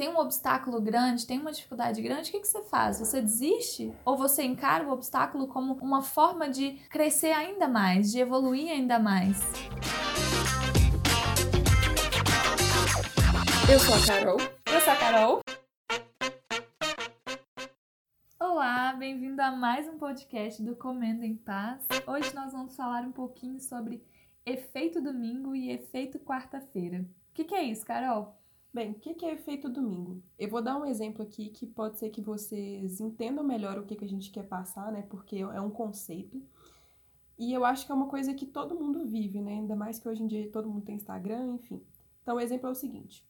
tem um obstáculo grande, tem uma dificuldade grande, o que, que você faz? Você desiste? Ou você encara o obstáculo como uma forma de crescer ainda mais, de evoluir ainda mais? Eu sou a Carol. Eu sou a Carol. Olá, bem-vindo a mais um podcast do Comendo em Paz. Hoje nós vamos falar um pouquinho sobre efeito domingo e efeito quarta-feira. O que, que é isso, Carol? Bem, o que é efeito domingo? Eu vou dar um exemplo aqui que pode ser que vocês entendam melhor o que, que a gente quer passar, né? Porque é um conceito. E eu acho que é uma coisa que todo mundo vive, né? Ainda mais que hoje em dia todo mundo tem Instagram, enfim. Então, o exemplo é o seguinte.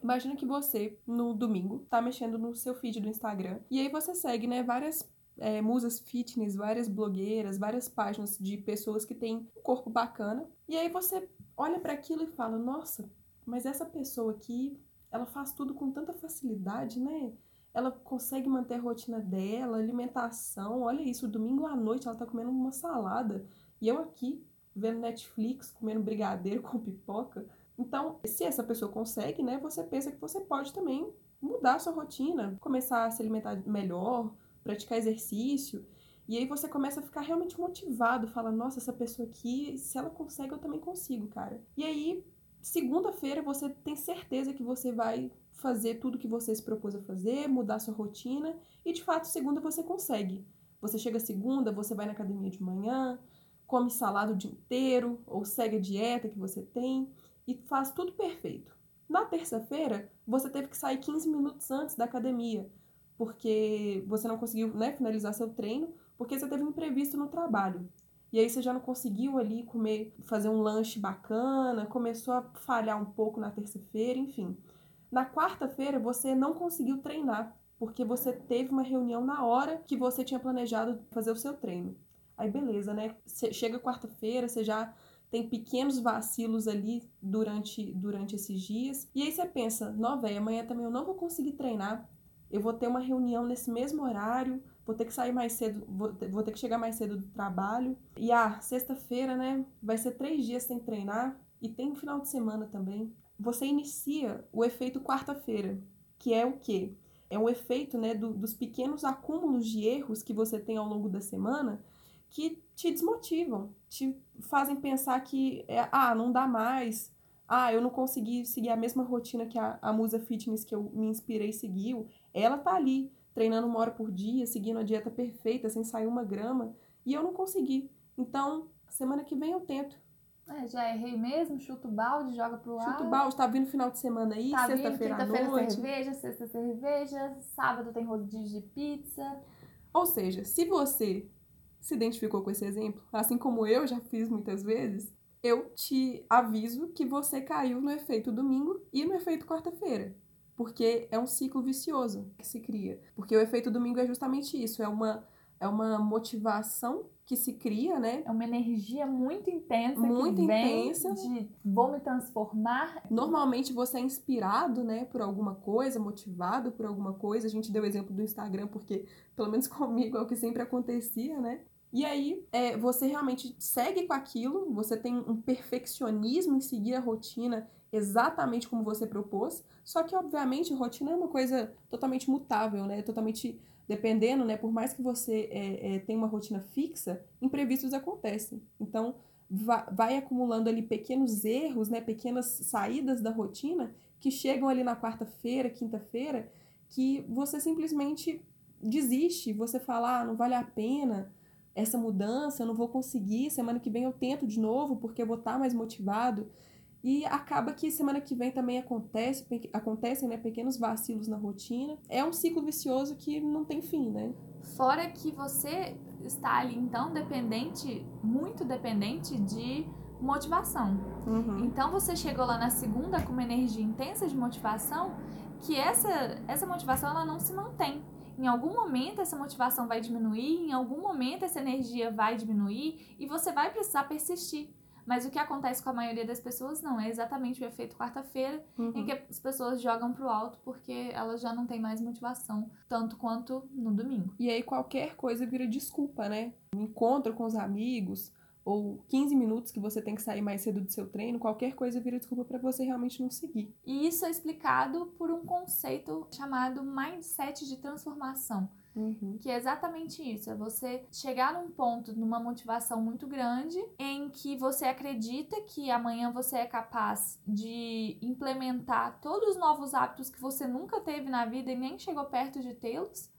Imagina que você, no domingo, tá mexendo no seu feed do Instagram. E aí você segue, né, várias é, musas fitness, várias blogueiras, várias páginas de pessoas que têm um corpo bacana. E aí você olha para aquilo e fala: Nossa, mas essa pessoa aqui, ela faz tudo com tanta facilidade, né? Ela consegue manter a rotina dela, alimentação. Olha isso, domingo à noite ela tá comendo uma salada. E eu aqui, vendo Netflix, comendo brigadeiro com pipoca. Então, se essa pessoa consegue, né, você pensa que você pode também mudar a sua rotina, começar a se alimentar melhor, praticar exercício. E aí você começa a ficar realmente motivado, fala, nossa, essa pessoa aqui, se ela consegue, eu também consigo, cara. E aí segunda-feira você tem certeza que você vai fazer tudo que você se propôs a fazer, mudar sua rotina e de fato segunda você consegue. Você chega segunda, você vai na academia de manhã, come salada o dia inteiro ou segue a dieta que você tem e faz tudo perfeito. Na terça-feira, você teve que sair 15 minutos antes da academia, porque você não conseguiu né, finalizar seu treino, porque você teve um imprevisto no trabalho. E aí você já não conseguiu ali comer, fazer um lanche bacana, começou a falhar um pouco na terça-feira, enfim. Na quarta-feira você não conseguiu treinar, porque você teve uma reunião na hora que você tinha planejado fazer o seu treino. Aí beleza, né? Chega quarta-feira, você já tem pequenos vacilos ali durante, durante esses dias. E aí você pensa, velho, amanhã também eu não vou conseguir treinar. Eu vou ter uma reunião nesse mesmo horário, vou ter que sair mais cedo, vou, vou ter que chegar mais cedo do trabalho. E a ah, sexta-feira, né, vai ser três dias sem treinar e tem final de semana também. Você inicia o efeito quarta-feira, que é o quê? É um efeito né, do, dos pequenos acúmulos de erros que você tem ao longo da semana que te desmotivam, te fazem pensar que, é, ah, não dá mais, ah, eu não consegui seguir a mesma rotina que a, a musa fitness que eu me inspirei seguiu. Ela tá ali, treinando uma hora por dia, seguindo a dieta perfeita, sem sair uma grama, e eu não consegui. Então, semana que vem eu tento. É, já errei mesmo, chuto balde, joga pro ar. Chuto balde, tá vindo final de semana aí, tá sexta-feira à noite. cerveja, sexta cerveja, sábado tem rodízio de pizza. Ou seja, se você se identificou com esse exemplo, assim como eu já fiz muitas vezes, eu te aviso que você caiu no efeito domingo e no efeito quarta-feira porque é um ciclo vicioso que se cria. Porque o efeito domingo é justamente isso, é uma é uma motivação que se cria, né? É uma energia muito intensa muito que vem intensa. de vou me transformar. Normalmente você é inspirado, né, por alguma coisa, motivado por alguma coisa. A gente deu o exemplo do Instagram porque pelo menos comigo é o que sempre acontecia, né? E aí, é, você realmente segue com aquilo, você tem um perfeccionismo em seguir a rotina exatamente como você propôs, só que, obviamente, rotina é uma coisa totalmente mutável, né? Totalmente dependendo, né? Por mais que você é, é, tenha uma rotina fixa, imprevistos acontecem. Então, vai, acumulando ali pequenos erros, né? Pequenas saídas da rotina que chegam ali na quarta-feira, quinta-feira, que você simplesmente desiste, você fala, ah, não vale a pena, essa mudança, eu não vou conseguir, semana que vem eu tento de novo porque eu vou estar mais motivado. E acaba que semana que vem também acontece, acontecem né, pequenos vacilos na rotina. É um ciclo vicioso que não tem fim, né? Fora que você está ali, então, dependente, muito dependente de motivação. Uhum. Então você chegou lá na segunda com uma energia intensa de motivação, que essa, essa motivação ela não se mantém. Em algum momento essa motivação vai diminuir, em algum momento essa energia vai diminuir e você vai precisar persistir. Mas o que acontece com a maioria das pessoas não, é exatamente o efeito quarta-feira, uhum. em que as pessoas jogam pro alto porque elas já não têm mais motivação, tanto quanto no domingo. E aí qualquer coisa vira desculpa, né? Encontro com os amigos, ou 15 minutos que você tem que sair mais cedo do seu treino, qualquer coisa vira desculpa para você realmente não seguir. E isso é explicado por um conceito chamado mindset de transformação. Uhum. Que é exatamente isso, é você chegar num ponto, numa motivação muito grande, em que você acredita que amanhã você é capaz de implementar todos os novos hábitos que você nunca teve na vida e nem chegou perto de tê-los.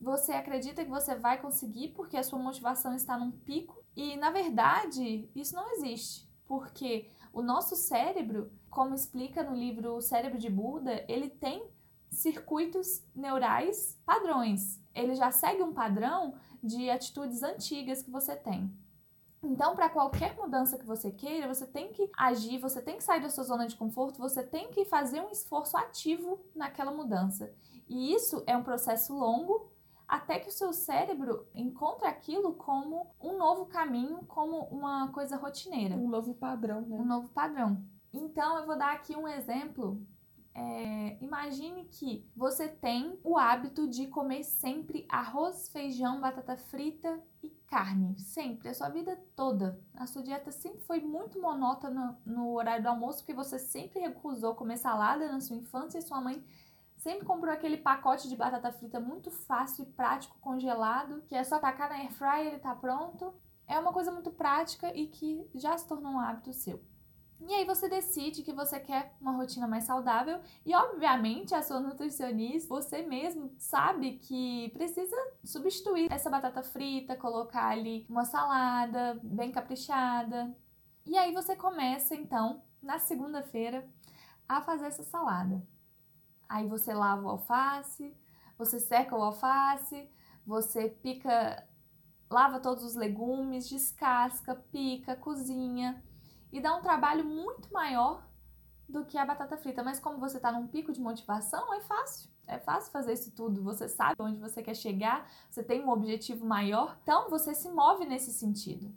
Você acredita que você vai conseguir porque a sua motivação está num pico e na verdade, isso não existe, porque o nosso cérebro, como explica no livro O Cérebro de Buda, ele tem circuitos neurais padrões. Ele já segue um padrão de atitudes antigas que você tem. Então, para qualquer mudança que você queira, você tem que agir, você tem que sair da sua zona de conforto, você tem que fazer um esforço ativo naquela mudança. E isso é um processo longo até que o seu cérebro encontre aquilo como um novo caminho, como uma coisa rotineira. Um novo padrão, né? Um novo padrão. Então, eu vou dar aqui um exemplo. É, imagine que você tem o hábito de comer sempre arroz, feijão, batata frita e carne. Sempre, a sua vida toda. A sua dieta sempre foi muito monótona no horário do almoço, porque você sempre recusou comer salada na sua infância e sua mãe Sempre comprou aquele pacote de batata frita muito fácil e prático, congelado, que é só tacar na air fryer e tá pronto. É uma coisa muito prática e que já se tornou um hábito seu. E aí você decide que você quer uma rotina mais saudável e obviamente a sua nutricionista, você mesmo sabe que precisa substituir essa batata frita, colocar ali uma salada bem caprichada. E aí você começa então na segunda-feira a fazer essa salada. Aí você lava o alface, você seca o alface, você pica, lava todos os legumes, descasca, pica, cozinha e dá um trabalho muito maior do que a batata frita. Mas como você está num pico de motivação, é fácil. É fácil fazer isso tudo. Você sabe onde você quer chegar, você tem um objetivo maior, então você se move nesse sentido.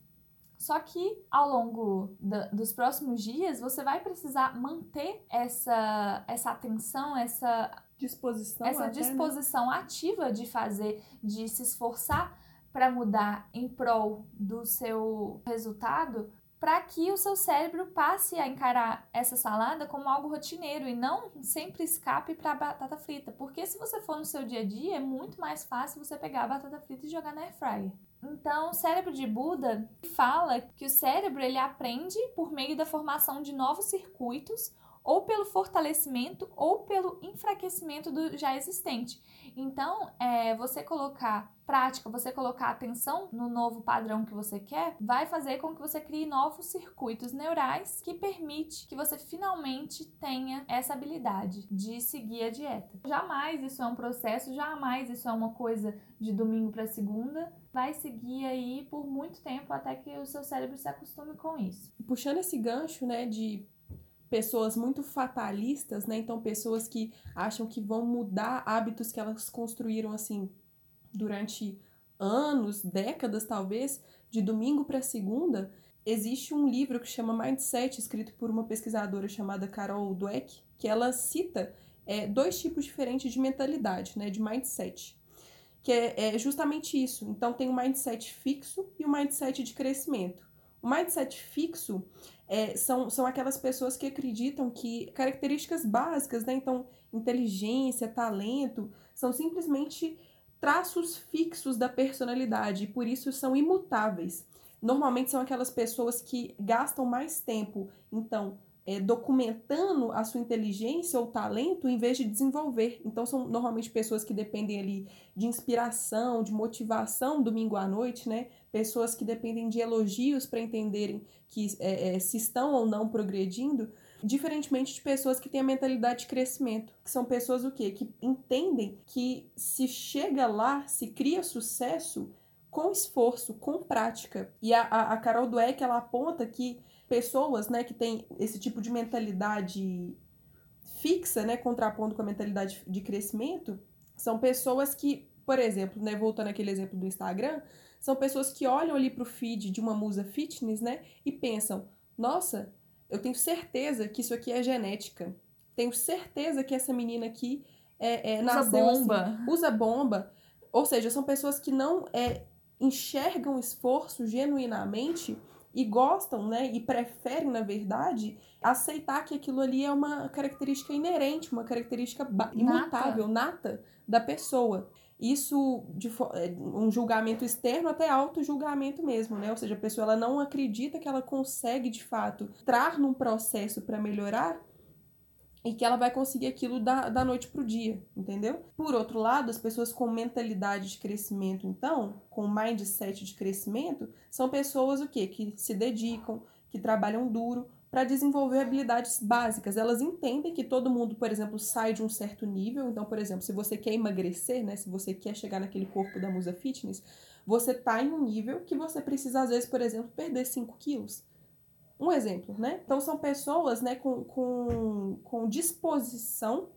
Só que ao longo dos próximos dias você vai precisar manter essa, essa atenção, essa disposição, essa até, né? disposição né? ativa de fazer, de se esforçar para mudar em prol do seu resultado, para que o seu cérebro passe a encarar essa salada como algo rotineiro e não sempre escape para a batata frita. Porque se você for no seu dia a dia, é muito mais fácil você pegar a batata frita e jogar na air fryer. Então, o cérebro de Buda fala que o cérebro ele aprende por meio da formação de novos circuitos ou pelo fortalecimento ou pelo enfraquecimento do já existente. Então, é, você colocar prática, você colocar atenção no novo padrão que você quer, vai fazer com que você crie novos circuitos neurais que permite que você finalmente tenha essa habilidade de seguir a dieta. Jamais isso é um processo, jamais isso é uma coisa de domingo para segunda. Vai seguir aí por muito tempo até que o seu cérebro se acostume com isso. Puxando esse gancho, né, de pessoas muito fatalistas, né? Então, pessoas que acham que vão mudar hábitos que elas construíram assim durante anos, décadas talvez, de domingo para segunda. Existe um livro que chama Mindset, escrito por uma pesquisadora chamada Carol Dweck, que ela cita é, dois tipos diferentes de mentalidade, né, de mindset, que é, é justamente isso. Então, tem o mindset fixo e o mindset de crescimento. O mindset fixo é, são, são aquelas pessoas que acreditam que características básicas, né? Então, inteligência, talento, são simplesmente traços fixos da personalidade e por isso são imutáveis. Normalmente são aquelas pessoas que gastam mais tempo, então, é, documentando a sua inteligência ou talento em vez de desenvolver. Então, são normalmente pessoas que dependem ali de inspiração, de motivação domingo à noite, né? Pessoas que dependem de elogios para entenderem que é, é, se estão ou não progredindo, diferentemente de pessoas que têm a mentalidade de crescimento, que são pessoas o quê? Que entendem que se chega lá, se cria sucesso com esforço, com prática. E a, a, a Carol Dweck, ela aponta que pessoas, né, que têm esse tipo de mentalidade fixa, né, contrapondo com a mentalidade de crescimento, são pessoas que, por exemplo, né, voltando aquele exemplo do Instagram, são pessoas que olham ali pro feed de uma musa fitness, né, e pensam: "Nossa, eu tenho certeza que isso aqui é genética. Tenho certeza que essa menina aqui é, é usa bomba. Assim, usa bomba. Ou seja, são pessoas que não é, enxergam o esforço genuinamente e gostam, né, e preferem, na verdade, aceitar que aquilo ali é uma característica inerente, uma característica imutável, nata, nata da pessoa. Isso de é, um julgamento externo até auto-julgamento mesmo, né? Ou seja, a pessoa ela não acredita que ela consegue de fato entrar num processo para melhorar e que ela vai conseguir aquilo da, da noite pro dia, entendeu? Por outro lado, as pessoas com mentalidade de crescimento, então, com mindset de crescimento, são pessoas o quê? Que se dedicam, que trabalham duro, para desenvolver habilidades básicas. Elas entendem que todo mundo, por exemplo, sai de um certo nível. Então, por exemplo, se você quer emagrecer, né, se você quer chegar naquele corpo da musa fitness, você tá em um nível que você precisa, às vezes, por exemplo, perder 5 quilos. Um exemplo, né? Então, são pessoas né, com, com, com disposição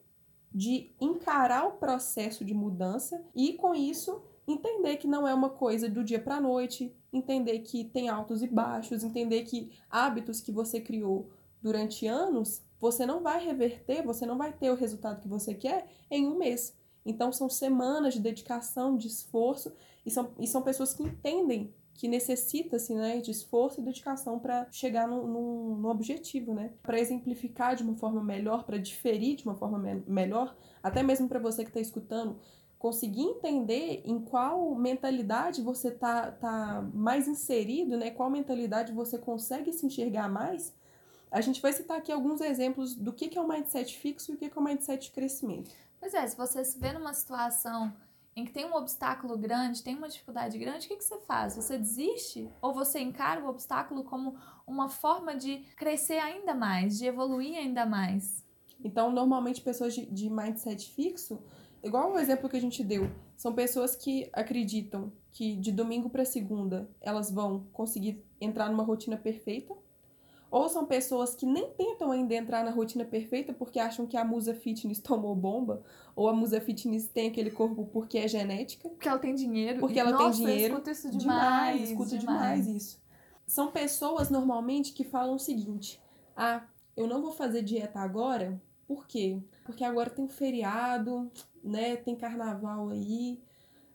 de encarar o processo de mudança e, com isso, entender que não é uma coisa do dia para a noite, entender que tem altos e baixos, entender que hábitos que você criou durante anos, você não vai reverter, você não vai ter o resultado que você quer em um mês. Então são semanas de dedicação, de esforço, e são, e são pessoas que entendem que necessita-se né, de esforço e dedicação para chegar no, no, no, objetivo, né? Para exemplificar de uma forma melhor, para diferir de uma forma me melhor, até mesmo para você que está escutando, conseguir entender em qual mentalidade você tá, tá mais inserido, né? Qual mentalidade você consegue se enxergar mais. A gente vai citar aqui alguns exemplos do que, que é o mindset fixo e o que, que é o mindset de crescimento. Pois é, se você se vê numa situação em que tem um obstáculo grande, tem uma dificuldade grande, o que, que você faz? Você desiste? Ou você encara o obstáculo como uma forma de crescer ainda mais, de evoluir ainda mais? Então, normalmente, pessoas de, de mindset fixo igual o exemplo que a gente deu, são pessoas que acreditam que de domingo para segunda elas vão conseguir entrar numa rotina perfeita, ou são pessoas que nem tentam ainda entrar na rotina perfeita porque acham que a musa fitness tomou bomba, ou a musa fitness tem aquele corpo porque é genética. Porque ela tem dinheiro. Porque ela Nossa, tem dinheiro. Eu escuto isso demais. demais escuto demais. demais isso. São pessoas normalmente que falam o seguinte: ah, eu não vou fazer dieta agora, por quê? Porque agora tem um feriado, né? Tem carnaval aí.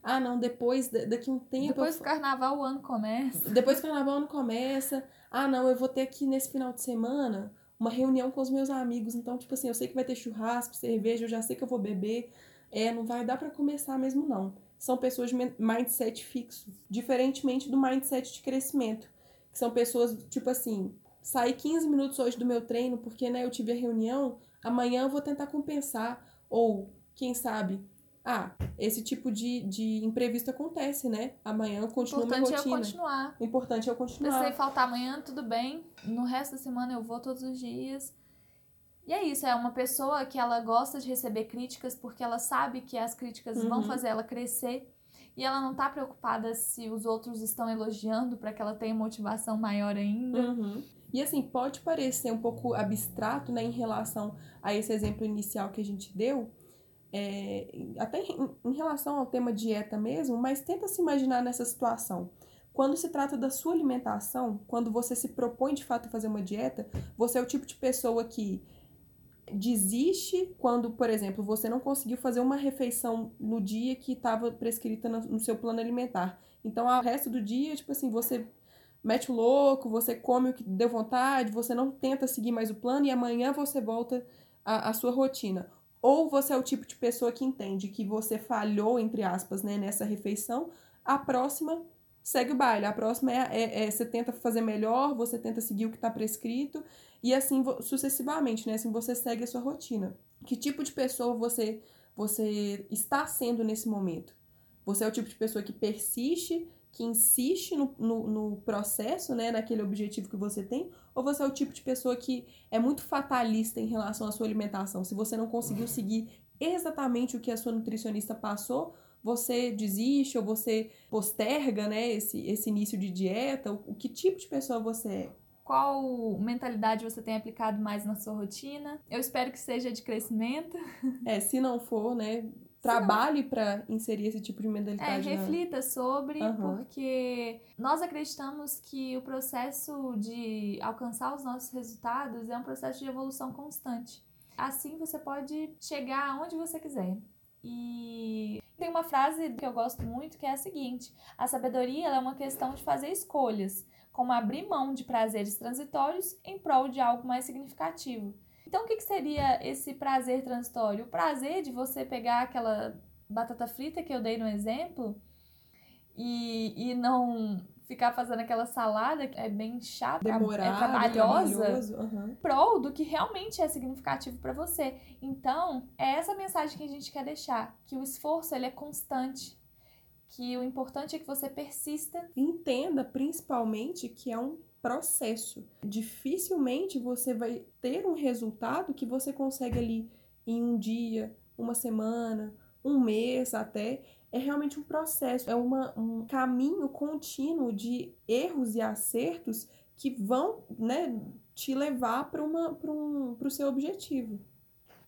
Ah, não, depois, daqui um tempo. Depois do carnaval o ano começa. Depois do carnaval o ano começa. Ah, não, eu vou ter aqui nesse final de semana uma reunião com os meus amigos. Então, tipo assim, eu sei que vai ter churrasco, cerveja, eu já sei que eu vou beber. É, não vai dar para começar mesmo, não. São pessoas de mindset fixo. Diferentemente do mindset de crescimento. Que são pessoas, tipo assim, saí 15 minutos hoje do meu treino porque, né, eu tive a reunião, amanhã eu vou tentar compensar. Ou quem sabe, ah, esse tipo de, de imprevisto acontece, né? Amanhã eu continuo minha rotina. Importante é eu continuar. O importante é eu continuar. Precisei faltar amanhã, tudo bem. No resto da semana eu vou todos os dias. E é isso, é uma pessoa que ela gosta de receber críticas porque ela sabe que as críticas uhum. vão fazer ela crescer. E ela não tá preocupada se os outros estão elogiando para que ela tenha motivação maior ainda. Uhum. E assim, pode parecer um pouco abstrato, né, em relação a esse exemplo inicial que a gente deu, é, até em, em relação ao tema dieta mesmo, mas tenta se imaginar nessa situação. Quando se trata da sua alimentação, quando você se propõe de fato a fazer uma dieta, você é o tipo de pessoa que desiste quando, por exemplo, você não conseguiu fazer uma refeição no dia que estava prescrita no, seu plano alimentar. Então, o resto do dia, tipo assim, você mete o louco, você come o que deu vontade, você não tenta seguir mais o plano e amanhã você volta à, à sua rotina. Ou você é o tipo de pessoa que entende que você falhou, entre aspas, né, nessa refeição, a próxima segue o baile. A próxima é, é, é você tenta fazer melhor, você tenta seguir o que está prescrito, e assim sucessivamente, né? Assim você segue a sua rotina. Que tipo de pessoa você, você está sendo nesse momento? Você é o tipo de pessoa que persiste que insiste no, no, no, processo, né, naquele objetivo que você tem, ou você é o tipo de pessoa que é muito fatalista em relação à sua alimentação? Se você não conseguiu seguir exatamente o que a sua nutricionista passou, você desiste ou você posterga, né, esse, esse início de dieta? O, o que tipo de pessoa você é? Qual mentalidade você tem aplicado mais na sua rotina? Eu espero que seja de crescimento. É, se não for, né, trabalhe para inserir esse tipo de mentalidade. É, reflita na... sobre, uhum. porque nós acreditamos que o processo de alcançar os nossos resultados é um processo de evolução constante. Assim você pode chegar aonde você quiser. E tem uma frase que eu gosto muito que é a seguinte: a sabedoria é uma questão de fazer escolhas, como abrir mão de prazeres transitórios em prol de algo mais significativo. Então, o que, que seria esse prazer transitório? O prazer de você pegar aquela batata frita que eu dei no exemplo e, e não ficar fazendo aquela salada que é bem chata, Demorado, é trabalhosa, uhum. prol do que realmente é significativo para você. Então, é essa mensagem que a gente quer deixar, que o esforço ele é constante, que o importante é que você persista. Entenda principalmente que é um processo. Dificilmente você vai ter um resultado que você consegue ali em um dia, uma semana, um mês até. É realmente um processo, é uma, um caminho contínuo de erros e acertos que vão né, te levar para um, o seu objetivo.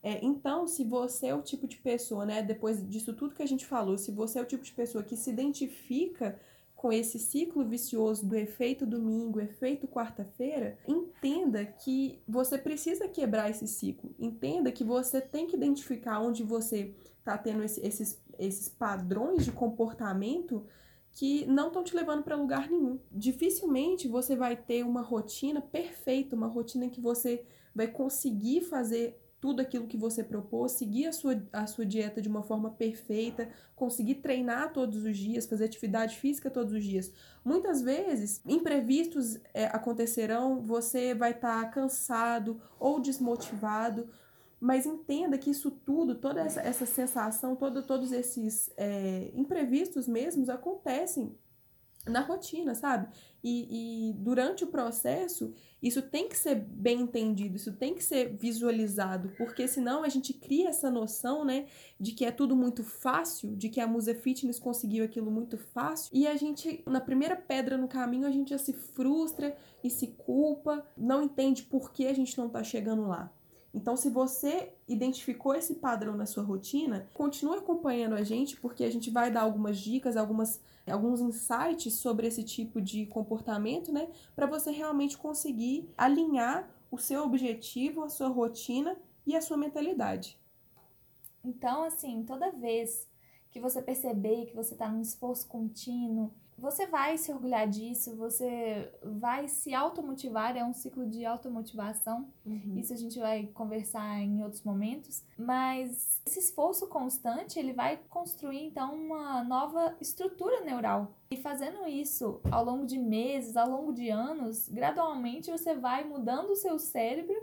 É, então, se você é o tipo de pessoa, né, depois disso tudo que a gente falou, se você é o tipo de pessoa que se identifica com esse ciclo vicioso do efeito domingo, efeito quarta-feira, entenda que você precisa quebrar esse ciclo. Entenda que você tem que identificar onde você está tendo esse, esses, esses padrões de comportamento que não estão te levando para lugar nenhum. Dificilmente você vai ter uma rotina perfeita, uma rotina que você vai conseguir fazer tudo aquilo que você propôs, seguir a sua, a sua dieta de uma forma perfeita, conseguir treinar todos os dias, fazer atividade física todos os dias. Muitas vezes, imprevistos é, acontecerão, você vai estar tá cansado ou desmotivado, mas entenda que isso tudo, toda essa, essa sensação, todo, todos esses é, imprevistos mesmos acontecem na rotina, sabe? E, e, durante o processo, isso tem que ser bem entendido, isso tem que ser visualizado, porque senão a gente cria essa noção, né, de que é tudo muito fácil, de que a Musa Fitness conseguiu aquilo muito fácil, e a gente, na primeira pedra no caminho, a gente já se frustra e se culpa, não entende por que a gente não tá chegando lá. Então, se você identificou esse padrão na sua rotina, continue acompanhando a gente, porque a gente vai dar algumas dicas, algumas, alguns insights sobre esse tipo de comportamento, né? Para você realmente conseguir alinhar o seu objetivo, a sua rotina e a sua mentalidade. Então, assim, toda vez que você perceber que você está num esforço contínuo, você vai se orgulhar disso, você vai se automotivar, é um ciclo de automotivação. Uhum. Isso a gente vai conversar em outros momentos, mas esse esforço constante, ele vai construir então uma nova estrutura neural. E fazendo isso ao longo de meses, ao longo de anos, gradualmente você vai mudando o seu cérebro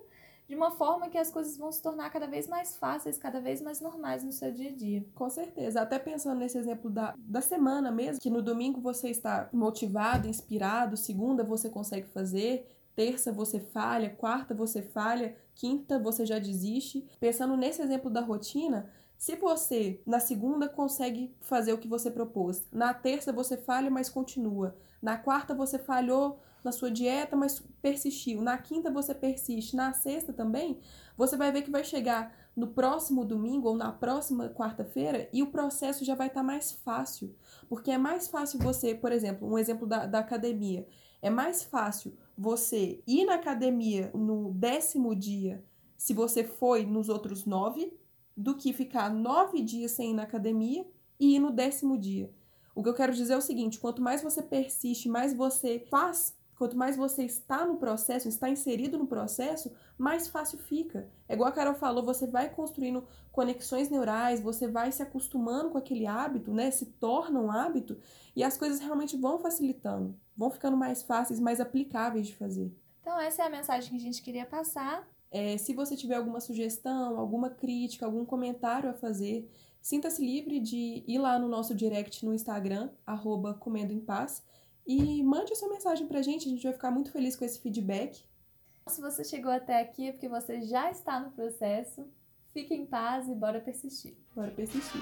de uma forma que as coisas vão se tornar cada vez mais fáceis, cada vez mais normais no seu dia a dia. Com certeza. Até pensando nesse exemplo da, da semana mesmo, que no domingo você está motivado, inspirado, segunda você consegue fazer, terça você falha, quarta você falha, quinta você já desiste. Pensando nesse exemplo da rotina, se você na segunda consegue fazer o que você propôs, na terça você falha, mas continua, na quarta você falhou, na sua dieta, mas persistiu. Na quinta você persiste, na sexta também, você vai ver que vai chegar no próximo domingo ou na próxima quarta-feira e o processo já vai estar tá mais fácil. Porque é mais fácil você, por exemplo, um exemplo da, da academia. É mais fácil você ir na academia no décimo dia, se você foi nos outros nove, do que ficar nove dias sem ir na academia e ir no décimo dia. O que eu quero dizer é o seguinte: quanto mais você persiste, mais você faz Quanto mais você está no processo, está inserido no processo, mais fácil fica. É igual a Carol falou, você vai construindo conexões neurais, você vai se acostumando com aquele hábito, né? Se torna um hábito e as coisas realmente vão facilitando, vão ficando mais fáceis, mais aplicáveis de fazer. Então, essa é a mensagem que a gente queria passar. É, se você tiver alguma sugestão, alguma crítica, algum comentário a fazer, sinta-se livre de ir lá no nosso direct no Instagram, arroba Comendo em Paz e mande a sua mensagem pra gente, a gente vai ficar muito feliz com esse feedback. Se você chegou até aqui é porque você já está no processo. Fique em paz e bora persistir. Bora persistir.